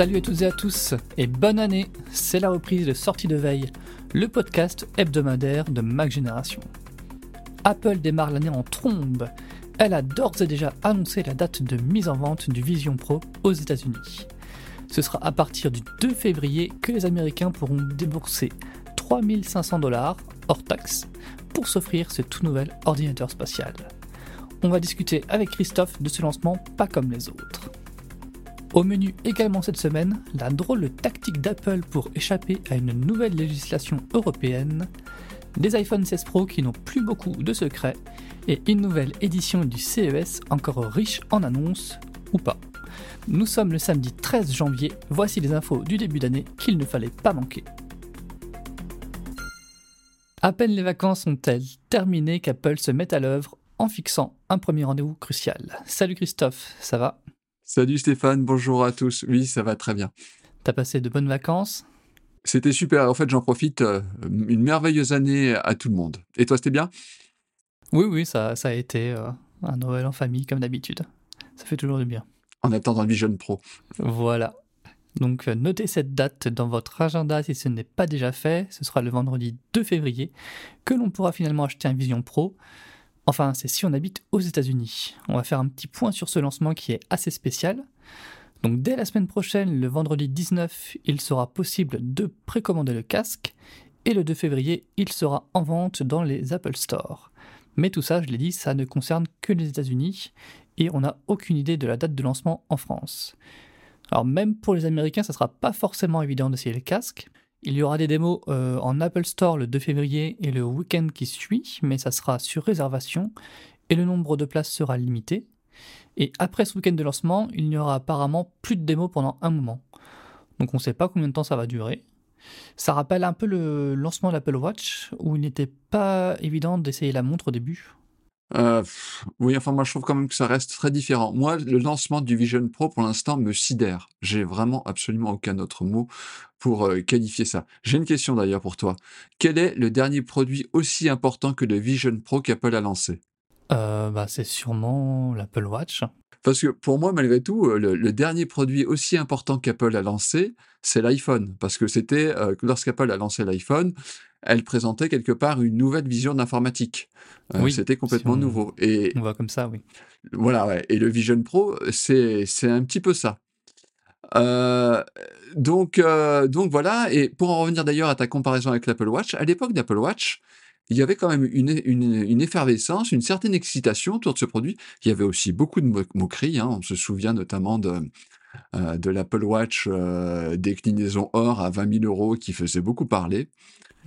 Salut à toutes et à tous et bonne année C'est la reprise de Sortie de Veille, le podcast hebdomadaire de Mac Génération. Apple démarre l'année en trombe. Elle a d'ores et déjà annoncé la date de mise en vente du Vision Pro aux États-Unis. Ce sera à partir du 2 février que les Américains pourront débourser 3500 dollars hors taxe pour s'offrir ce tout nouvel ordinateur spatial. On va discuter avec Christophe de ce lancement pas comme les autres. Au menu également cette semaine, la drôle tactique d'Apple pour échapper à une nouvelle législation européenne, des iPhone 16 Pro qui n'ont plus beaucoup de secrets, et une nouvelle édition du CES encore riche en annonces, ou pas. Nous sommes le samedi 13 janvier, voici les infos du début d'année qu'il ne fallait pas manquer. À peine les vacances sont-elles terminées qu'Apple se met à l'œuvre en fixant un premier rendez-vous crucial. Salut Christophe, ça va? Salut Stéphane, bonjour à tous. Oui, ça va très bien. T'as passé de bonnes vacances? C'était super. En fait, j'en profite. euh, Une merveilleuse année à tout le monde. Et toi, c'était bien? Oui, oui, ça, ça a été euh, un Noël en famille comme d'habitude. Ça fait toujours du bien. En attendant le Vision Pro. Voilà. Donc euh, notez cette date dans votre agenda si ce n'est pas déjà fait. Ce sera le vendredi 2 février que l'on pourra finalement acheter un Vision Pro. Enfin, c'est si on habite aux États-Unis. On va faire un petit point sur ce lancement qui est assez spécial. Donc dès la semaine prochaine, le vendredi 19, il sera possible de précommander le casque et le 2 février, il sera en vente dans les Apple Store. Mais tout ça, je l'ai dit, ça ne concerne que les États-Unis et on n'a aucune idée de la date de lancement en France. Alors même pour les Américains, ça sera pas forcément évident d'essayer le casque. Il y aura des démos euh, en Apple Store le 2 février et le week-end qui suit, mais ça sera sur réservation et le nombre de places sera limité. Et après ce week-end de lancement, il n'y aura apparemment plus de démos pendant un moment. Donc on ne sait pas combien de temps ça va durer. Ça rappelle un peu le lancement de l'Apple Watch, où il n'était pas évident d'essayer la montre au début. Euh, pff, oui, enfin, moi, je trouve quand même que ça reste très différent. Moi, le lancement du Vision Pro, pour l'instant, me sidère. J'ai vraiment absolument aucun autre mot pour euh, qualifier ça. J'ai une question d'ailleurs pour toi. Quel est le dernier produit aussi important que le Vision Pro qu'Apple a lancé? Euh, bah, c'est sûrement l'Apple Watch. Parce que pour moi, malgré tout, euh, le, le dernier produit aussi important qu'Apple a lancé, c'est l'iPhone. Parce que c'était, euh, lorsqu'Apple a lancé l'iPhone, elle présentait quelque part une nouvelle vision d'informatique. Euh, Oui, c'était complètement si on- nouveau. Et On voit comme ça, oui. voilà, ouais. Et le Vision Pro, c'est, c'est un petit peu ça. Euh, donc, euh, donc voilà. Et pour en revenir d'ailleurs à ta comparaison avec l'Apple Watch, à l'époque d'Apple Watch, il y avait quand même une, une, une effervescence, une certaine excitation autour de ce produit. Il y avait aussi beaucoup de mo- moqueries. hein. On se souvient notamment de, euh, de l'Apple Watch euh, déclinaison or à 20 000 euros qui faisait beaucoup parler.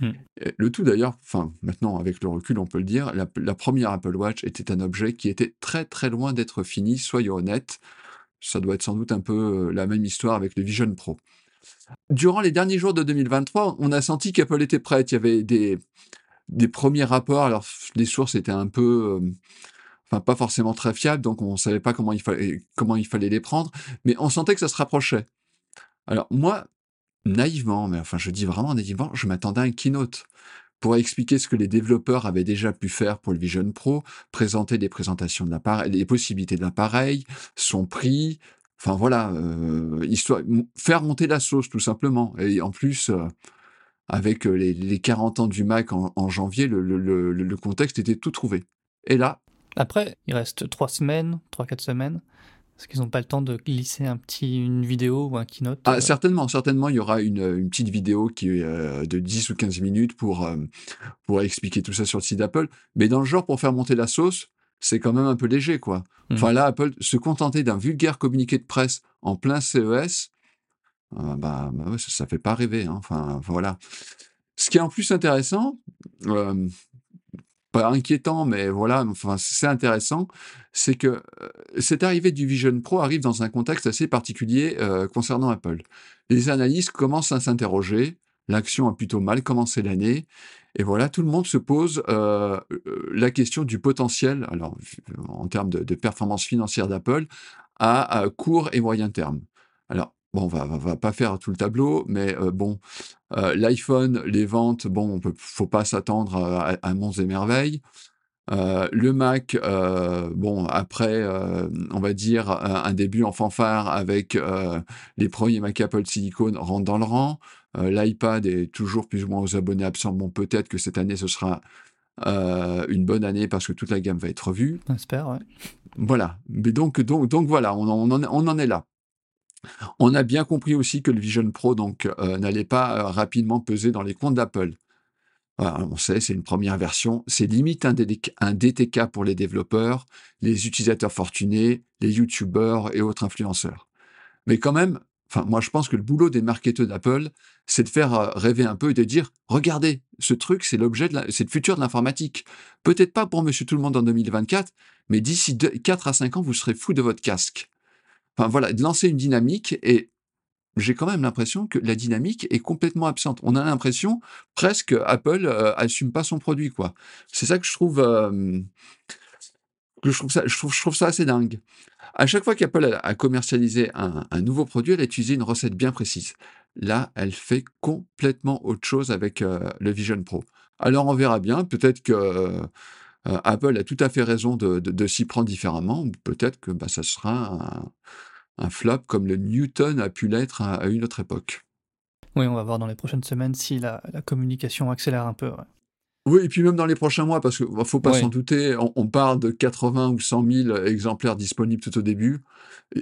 Hmm. Et Le tout d'ailleurs, enfin maintenant avec le recul on peut le dire, la, première Apple Watch était un objet qui était très très loin d'être fini, soyons honnêtes. Ça doit être sans doute un peu euh, la même histoire avec le Vision Pro. Durant les derniers jours de 2023, on a senti qu'Apple était prête. Il y avait des, premiers rapports. Alors, les sources étaient un peu, euh, enfin, pas forcément très fiables, donc on savait pas comment il fallait les prendre, mais on sentait que ça se rapprochait. Alors, moi, naïvement, mais enfin, je dis vraiment naïvement, je m'attendais à un keynote pour expliquer ce que les développeurs avaient déjà pu faire pour le Vision Pro, présenter des présentations de l'appareil, les possibilités de l'appareil, son prix, enfin voilà, euh, histoire, faire monter la sauce tout simplement. Et en plus, euh, avec les, les, 40 ans du Mac en, janvier, le, le, contexte était tout trouvé. Et là. Après, il reste 3 semaines, 3-4 semaines. Est-ce qu'ils n'ont pas le temps de glisser un petit, une vidéo ou un keynote ah, Certainement, certainement, il y aura une, une petite vidéo qui est euh, de 10 ou 15 minutes pour, euh, pour expliquer tout ça sur le site d'Apple. Mais dans le genre, pour faire monter la sauce, c'est quand même un peu léger, quoi. Mmh. Enfin là, Apple se contenter d'un vulgaire communiqué de presse en plein CES, euh, bah, bah ça, ça, fait pas rêver. Hein. Enfin, voilà. Ce qui est en plus intéressant, euh, pas inquiétant, mais voilà, enfin, c'est intéressant, c'est que euh, cette arrivée du Vision Pro arrive dans un contexte assez particulier euh, concernant Apple. Les analystes commencent à s'interroger, l'action a plutôt mal commencé l'année, et voilà, tout le monde se pose euh, la question du potentiel, alors en termes de, de performance financière d'Apple, à, à, court et moyen terme. Alors, bon, on va, va pas faire tout le tableau, mais euh, bon, euh, l'iPhone, les ventes, bon, on peut, faut pas s'attendre à, à monts et merveilles. Euh, le Mac, bon, après, on va dire un, début en fanfare avec les premiers Mac Apple Silicon rentre dans le rang. L'iPad est toujours plus ou moins aux abonnés absents. Bon, peut-être que cette année, ce sera une bonne année parce que toute la gamme va être revue. On espère, ouais. Voilà. Mais donc, donc, donc voilà, on, on, en, on en est là. On a bien compris aussi que le Vision Pro donc euh, n'allait pas euh, rapidement peser dans les comptes d'Apple. on sait, c'est une première version, c'est limite un, DTK pour les développeurs, les utilisateurs fortunés, les YouTubeurs et autres influenceurs. Mais quand même, enfin, moi je pense que le boulot des marketeurs d'Apple, c'est de faire euh, rêver un peu et de dire, regardez, ce truc, c'est l'objet, c'est le futur de l'informatique. Peut-être pas pour Monsieur Tout le Monde en 2024, mais d'ici 4 à 5 ans, vous serez fou de votre casque. Enfin voilà, de lancer une dynamique et j'ai quand même l'impression que la dynamique est complètement absente. On a l'impression presque Apple euh, assume pas son produit quoi. C'est ça que je trouve je trouve ça assez dingue. À chaque fois qu'Apple a, a, commercialisé un, un, nouveau produit, elle a utilisé une recette bien précise. Là, elle fait complètement autre chose avec euh, le Vision Pro. Alors on verra bien. Peut-être que euh, Apple a tout à fait raison de, de, de s'y prendre différemment. Peut-être que bah, ça sera un, un flop comme le Newton a pu l'être à, à, une autre époque. Oui, on va voir dans les prochaines semaines si la, la communication accélère un peu. Ouais. Oui, et puis même dans les prochains mois, parce qu'il ne faut pas ouais. s'en douter, on, on, parle de 80 ou 100 000 exemplaires disponibles tout au début,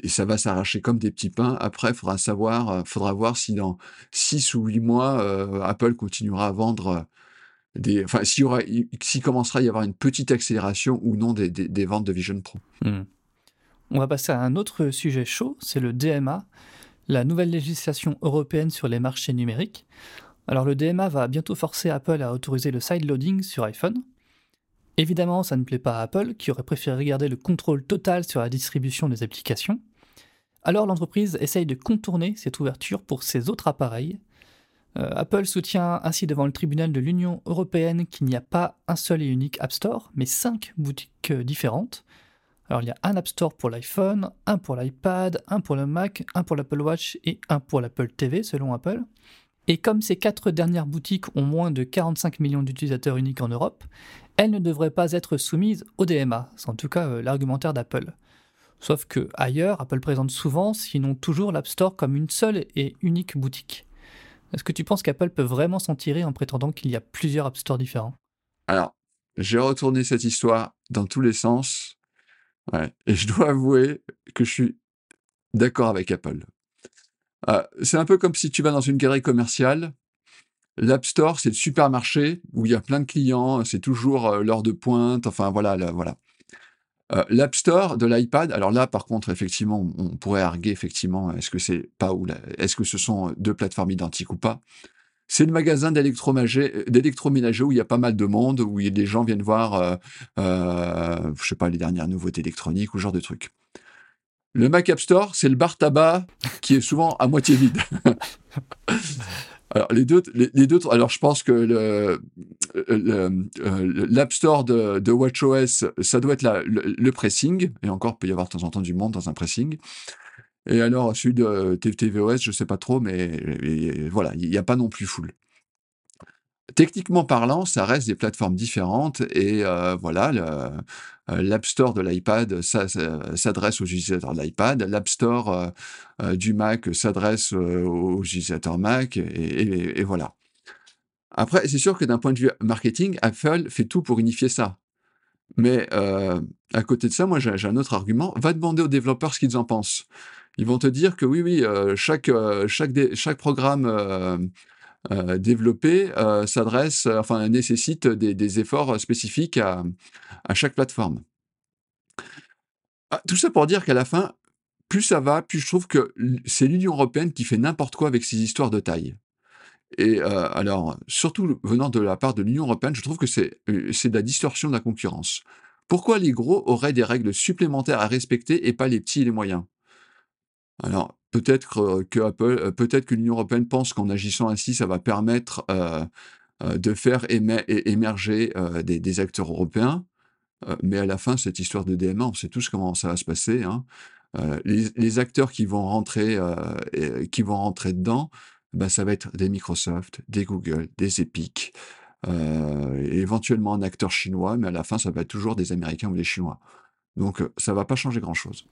et ça va s'arracher comme des petits pains. Après, il faudra savoir, faudra voir si dans 6 ou 8 mois, euh, Apple continuera à vendre s'il commencera à y avoir une petite accélération ou non des, ventes de Vision Pro. Mmh. On va passer à un autre sujet chaud, c'est le DMA, la nouvelle législation européenne sur les marchés numériques. Alors le DMA va bientôt forcer Apple à autoriser le sideloading sur iPhone. Évidemment, ça ne plaît pas à Apple, qui aurait préféré garder le contrôle total sur la distribution des applications. Alors l'entreprise essaye de contourner cette ouverture pour ses autres appareils. Euh, Apple soutient ainsi devant le tribunal de l'Union européenne qu'il n'y a pas un seul et unique App Store, mais cinq boutiques euh, différentes. Alors il y a un App Store pour l'iPhone, un pour l'iPad, un pour le Mac, un pour l'Apple Watch et un pour l'Apple TV selon Apple. Et comme ces quatre dernières boutiques ont moins de 45 millions d'utilisateurs uniques en Europe, elles ne devraient pas être soumises au DMA, c'est en tout cas euh, l'argumentaire d'Apple. Sauf que ailleurs, Apple présente souvent, sinon toujours, l'App Store comme une seule et unique boutique. Est-ce que tu penses qu'Apple peut vraiment s'en tirer en prétendant qu'il y a plusieurs App Store différents? Alors, j'ai retourné cette histoire dans tous les sens. Et je dois avouer que je suis d'accord avec Apple. Euh, c'est un peu comme si tu vas dans une galerie commerciale. L'App Store, c'est le supermarché où il y a plein de clients, c'est toujours euh, l'heure de pointe, enfin voilà, là, voilà. Euh, L'App Store de l'iPad, alors là, par contre, effectivement, on pourrait arguer, effectivement, est-ce que c'est pas ou est-ce que ce sont deux plateformes identiques ou pas? C'est le magasin d'électroménager où il y a pas mal de monde, où des gens viennent voir, euh, euh, je sais pas, les dernières nouveautés électroniques ou ce genre de trucs. Le Mac App Store, c'est le bar tabac qui est souvent à moitié vide. alors les deux, les, deux, alors je pense que le, l'App Store de, WatchOS, ça doit être le, pressing, et encore, peut y avoir de temps en temps du monde dans un pressing. Et alors, celui de tvOS, je sais pas trop, mais voilà, il n'y a pas non plus full. Techniquement parlant, ça reste des plateformes différentes et euh, voilà, euh, l'App Store de l'iPad s'adresse aux utilisateurs de l'iPad, l'App Store euh, du Mac s'adresse aux utilisateurs Mac et, voilà. Après, c'est sûr que d'un point de vue marketing, Apple fait tout pour unifier ça. Mais à côté de ça, moi j'ai un autre argument. Va demander aux développeurs ce qu'ils en pensent. Ils vont te dire que oui, oui, chaque, chaque, chaque programme euh, euh, s'adresse, euh, enfin nécessite des, efforts spécifiques à, chaque plateforme. Ah, tout ça pour dire qu'à la fin, plus ça va, plus je trouve que c'est l'Union européenne qui fait n'importe quoi avec ces histoires de taille. Et alors, surtout venant de la part de l'Union européenne, je trouve que c'est de la distorsion de la concurrence. Pourquoi les gros auraient des règles supplémentaires à respecter et pas les petits et les moyens? Alors, peut-être que Apple, euh, peut-être que l'Union européenne pense qu'en agissant ainsi, ça va permettre euh, euh, de faire émerger des, acteurs européens. mais à la fin, cette histoire de DMA, on sait tous comment ça va se passer. Hein. Les, acteurs qui vont rentrer, qui vont rentrer dedans, ben, ça va être des Microsoft, des Google, des Epic, éventuellement un acteur chinois, mais à la fin, ça va être toujours des Américains ou des Chinois. Donc, ça va pas changer grand-chose.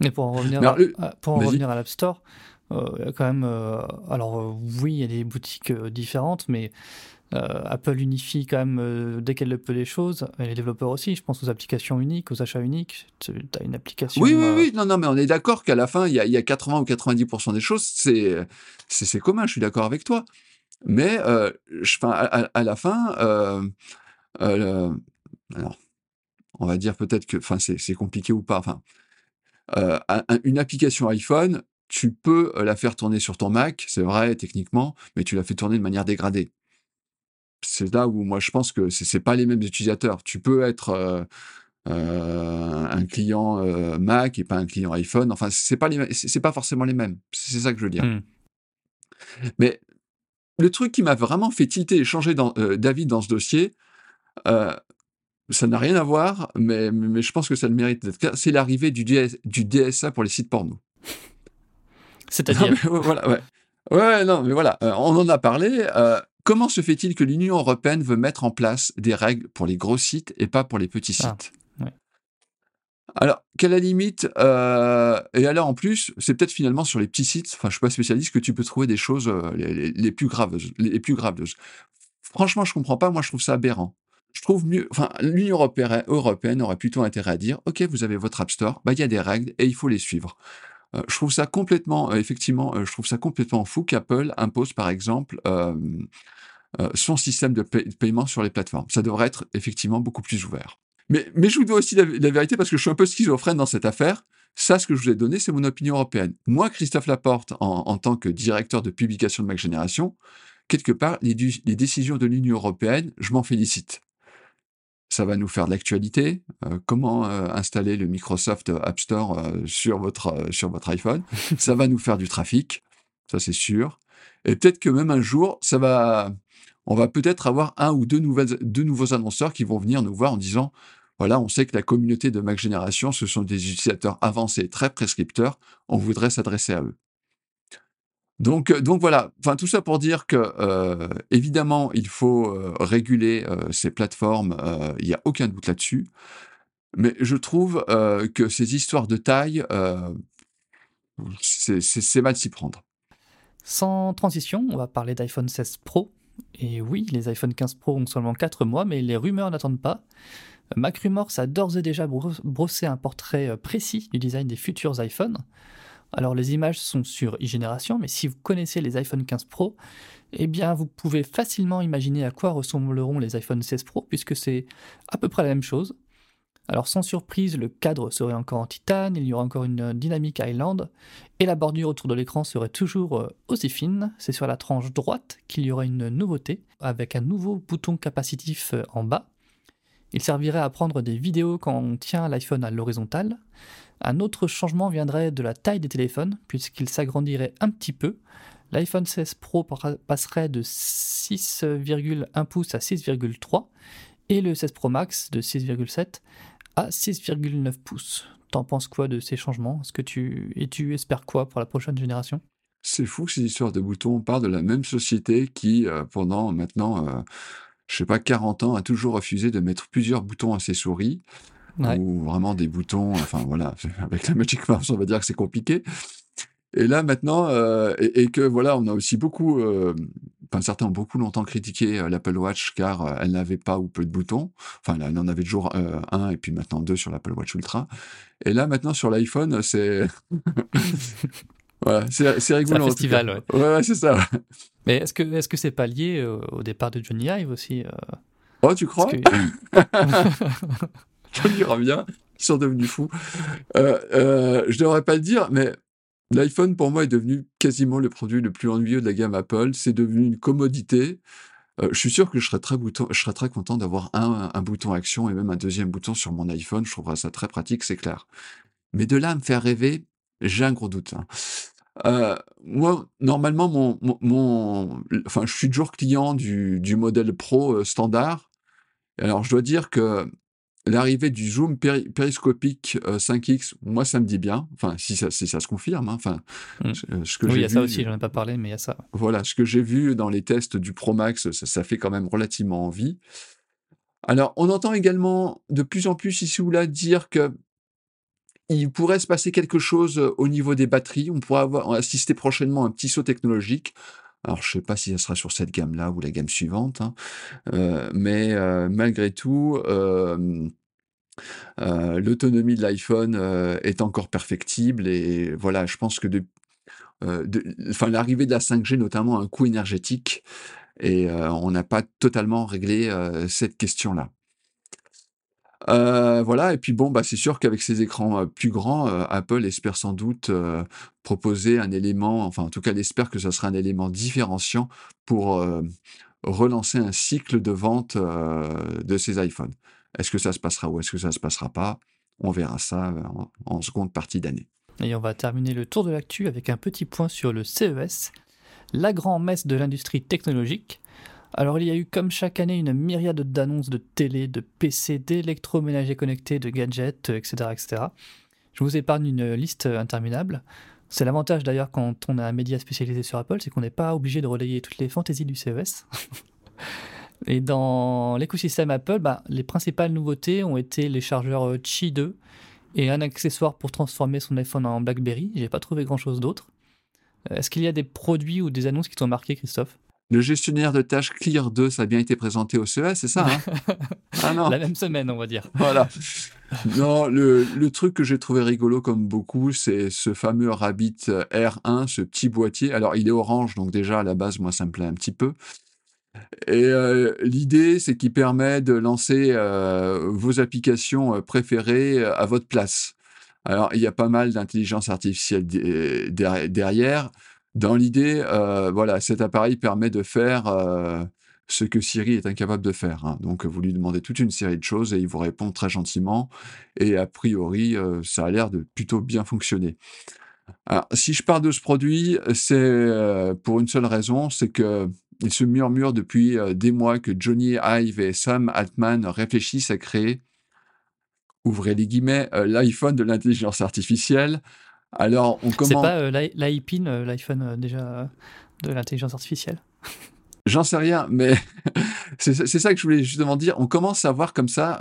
Mais pour en revenir, à, pour revenir à l'App Store, euh, quand même. Euh, alors, euh, oui, il y a des boutiques différentes, mais Apple unifie quand même dès qu'elle le peut les choses. Et les développeurs aussi, je pense aux applications uniques, aux achats uniques. Tu as une application. Oui, oui, oui. Non, non, mais on est d'accord qu'à la fin, il y, a, il y a 80 ou 90% des choses, c'est, commun, je suis d'accord avec toi. Mais je, à, à, la fin, alors, on va dire peut-être que c'est compliqué ou pas. Enfin, euh, une application iPhone, tu peux euh, la faire tourner sur ton Mac, c'est vrai techniquement, mais tu la fais tourner de manière dégradée. C'est là où moi je pense que ce n'est pas les mêmes utilisateurs. Tu peux être euh, un client Mac et pas un client iPhone. Enfin, c'est pas c'est pas forcément les mêmes. C'est ça que je veux dire. Mmh. Mais le truc qui m'a vraiment fait tilter et changer d'avis dans ce dossier, ça n'a rien à voir, mais, mais je pense que ça le mérite d'être C'est l'arrivée du, du DSA pour les sites porno. C'est-à-dire Voilà, ouais. Ouais, non, mais voilà, euh, on en a parlé. Euh, comment se fait-il que l'Union européenne veut mettre en place des règles pour les gros sites et pas pour les petits ah, sites? Alors, qu'à la limite, euh, et alors en plus, c'est peut-être finalement sur les petits sites, enfin je suis pas spécialiste, que tu peux trouver des choses les, les, plus graves, les plus graves. Franchement, je comprends pas, moi je trouve ça aberrant je trouve mieux, enfin, l'Union européenne, aurait plutôt intérêt à dire, OK, vous avez votre App Store, bah, il y a des règles et il faut les suivre. Euh, je trouve ça complètement, euh, effectivement, euh, je trouve ça complètement fou qu'Apple impose, par exemple, son système de, paiement sur les plateformes. Ça devrait être effectivement beaucoup plus ouvert. Mais, mais je vous dois aussi la, vérité parce que je suis un peu schizophrène dans cette affaire. Ça, ce que je vous ai donné, c'est mon opinion européenne. Moi, Christophe Laporte, en, tant que directeur de publication de Mac Génération, quelque part, les décisions de l'Union européenne, je m'en félicite ça va nous faire de l'actualité. Euh, comment euh, installer le Microsoft App Store euh, sur, votre, sur votre iPhone? Ça va nous faire du trafic, ça c'est sûr. Et peut-être que même un jour, ça va, on va peut-être avoir un ou deux, nouvelles, deux nouveaux annonceurs qui vont venir nous voir en disant, voilà, on sait que la communauté de Mac Génération, ce sont des utilisateurs avancés, très prescripteurs, on voudrait s'adresser à eux. Donc, euh, donc voilà, enfin tout ça pour dire que euh, évidemment il faut euh, réguler ces plateformes, il n'y a aucun doute là-dessus. Mais je trouve que ces histoires de taille, c'est mal s'y prendre. Sans transition, on va parler d'iPhone 16 Pro. Et oui, les iPhone 15 Pro ont seulement 4 mois, mais les rumeurs n'attendent pas. MacRumors a d'ores et déjà brossé un portrait précis du design des futurs iPhones. Alors les images sont sur e-génération, mais si vous connaissez les iPhone 15 Pro, eh bien vous pouvez facilement imaginer à quoi ressembleront les iPhone 16 Pro, puisque c'est à peu près la même chose. Alors sans surprise, le cadre serait encore en titane, il y aura encore une dynamique Island, et la bordure autour de l'écran serait toujours euh, aussi fine. C'est sur la tranche droite qu'il y aura une nouveauté, avec un nouveau bouton capacitif euh, en bas. Il servirait à prendre des vidéos quand on tient l'iPhone à l'horizontale. Un autre changement viendrait de la taille des téléphones, puisqu'il s'agrandirait un petit peu. L'iPhone 16 Pro passerait de 6,1 pouces à 6,3 et le 16 Pro Max de 6,7 à 6,9 pouces. T'en penses quoi de ces changements? Est-ce que tu et tu espères quoi pour la prochaine génération? C'est fou ces histoires de boutons. On de la même société qui, euh, pendant maintenant, euh, je sais pas, 40 ans, a toujours refusé de mettre plusieurs boutons à ses souris. Ou vraiment des boutons, enfin voilà, avec la Magic Mouse, on va dire que c'est compliqué. Et là maintenant, euh, et, que voilà, on a aussi beaucoup, enfin certains ont beaucoup longtemps critiqué l'Apple Watch car elle n'avait pas ou peu de boutons. Enfin, elle en avait toujours un et puis maintenant deux sur l'Apple Watch Ultra. Et là maintenant sur l'iPhone, c'est voilà, c'est rigolo. C'est un festival, ouais. Ouais, c'est ça. Mais est-ce que est-ce que c'est pas lié au départ de Johnny Ive aussi Oh, tu crois? Johnny revient, ils sont devenus fous. Euh, euh, je devrais pas le dire, mais L'iPhone, pour moi, est devenu quasiment le produit le plus ennuyeux de la gamme Apple. C'est devenu une commodité. Euh, je suis sûr que je serais très, bouton, je serais très content d'avoir un, un, bouton action et même un deuxième bouton sur mon iPhone. Je trouverais ça très pratique, c'est clair. Mais de là à me faire rêver, j'ai un gros doute. Hein. Euh, moi, normalement, mon, mon, enfin, je suis toujours client du, du modèle Pro euh, standard. Alors, je dois dire que l'arrivée du zoom périscopique 5x, euh, moi ça me dit bien. Enfin, si ça, si ça se confirme. Hein. Enfin, mmh. ce que oui, il y a ça aussi. J'en ai pas parlé, mais il y a ça. Voilà, ce que j'ai vu dans les tests du Pro Max, ça, ça, fait quand même relativement envie. Alors, on entend également de plus en plus ici ou là dire que il pourrait se passer quelque chose au niveau des batteries. On pourrait avoir, assister prochainement à un petit saut technologique. Alors, je sais pas si ça sera sur cette gamme-là ou la gamme suivante, hein. euh, mais euh, malgré tout, euh, l'autonomie de l'iPhone est encore perfectible et voilà, je pense que de, enfin, l'arrivée de la 5G notamment a un coût énergétique et on n'a pas totalement réglé cette question-là. Euh, voilà et puis bon, bah, c'est sûr qu'avec ces écrans, plus grands, Apple espère sans doute, proposer un élément enfin, en tout cas, elle espère que ça sera un élément différenciant pour, relancer un cycle de vente, de ces iPhones. Est-ce que ça se passera ou est-ce que ça se passera pas? On verra ça, en seconde partie d'année. Et on va terminer le tour de l'actu avec un petit point sur le CES, la grand-messe de l'industrie technologique. Alors il y a eu comme chaque année une myriade d'annonces de télé, de PC, d'électroménagers connectés, de gadgets, etc., euh, etc. Je vous épargne une liste interminable. C'est l'avantage d'ailleurs quand on a un média spécialisé sur Apple, c'est qu'on n'est pas obligé de relayer toutes les fantaisies du CES. Et dans l'écosystème Apple, bah, les principales nouveautés ont été les chargeurs euh, Qi 2 et un accessoire pour transformer son iPhone en BlackBerry. J'ai pas trouvé grand chose d'autre. Euh, est-ce qu'il y a des produits ou des annonces qui t'ont marqué, Christophe? Le gestionnaire de tâches Clear 2, ça a bien été présenté au CES, c'est ça hein? Ah non. La même semaine, on va dire. Voilà. Non, le, le truc que j'ai trouvé rigolo comme beaucoup, c'est ce fameux Rabbit R1, ce petit boîtier. Alors, il est orange, donc déjà, à la base, moi, ça me plaît un petit peu. Et euh, l'idée, c'est qu'il permet de lancer euh, vos applications euh, préférées à votre place. Alors, il y a pas mal d'intelligence artificielle derrière. Dans l'idée, euh, voilà, cet appareil permet de faire euh, ce que Siri est incapable de faire. Hein. Donc, vous lui demandez toute une série de choses et il vous répond très gentiment. Et a priori, euh, ça a l'air de plutôt bien fonctionner. Alors, si je parle de ce produit, c'est pour une seule raison, c'est que il se murmure depuis des mois que Johnny Ive et Sam Altman réfléchissent à créer, ouvrez les guillemets, l'iPhone de l'intelligence artificielle alors, on commence. C'est pas euh, l'iPin, euh, l'iPhone euh, déjà de l'intelligence artificielle? J'en sais rien, mais c'est ça que je voulais justement dire. On commence à voir comme ça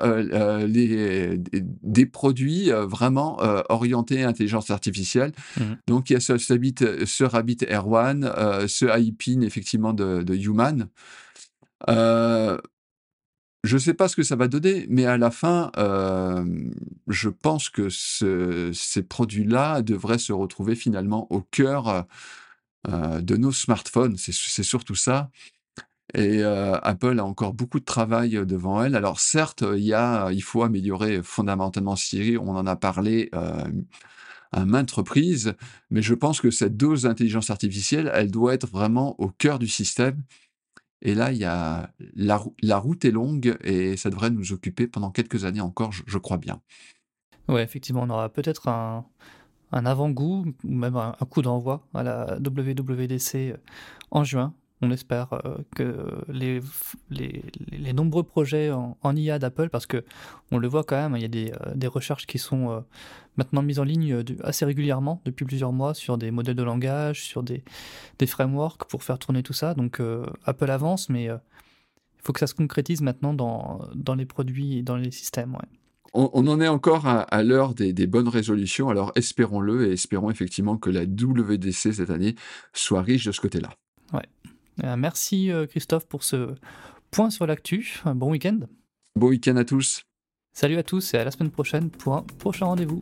les, des produits vraiment orientés à l'intelligence artificielle. Mmh. Donc il y a ce, ce, ce Rabbit Air ce iPin effectivement de, de Human. Je ne sais pas ce que ça va donner, mais à la fin, je pense que ces produits-là devraient se retrouver finalement au cœur de nos smartphones. C'est surtout ça. Et Apple a encore beaucoup de travail devant elle. Alors certes, il, y a, il faut améliorer fondamentalement Siri, on en a parlé à maintes reprises, mais je pense que cette dose d'intelligence artificielle, elle doit être vraiment au cœur du système Et là, il y a la, route est longue et ça devrait nous occuper pendant quelques années encore, je, crois bien. Ouais, effectivement, on aura peut-être un, un avant-goût ou même un, coup d'envoi à la WWDC euh, en juin. On espère euh, que les, les, les, nombreux projets en, IA d'Apple, parce que on le voit quand même, il y a des, euh, des recherches qui sont maintenant mises en ligne assez régulièrement depuis plusieurs mois sur des modèles de langage, sur des, des frameworks pour faire tourner tout ça. Donc Apple avance, mais il faut que ça se concrétise maintenant dans, dans les produits et dans les systèmes. Ouais on, en est encore à, l'heure des, bonnes résolutions, alors espérons-le et espérons effectivement que la WDC cette année soit riche de ce côté-là. Ouais. Euh, merci euh, Christophe pour ce point sur l'actu. Bon week-end. Bon week-end à tous. Salut à tous et à la semaine prochaine pour un prochain rendez-vous.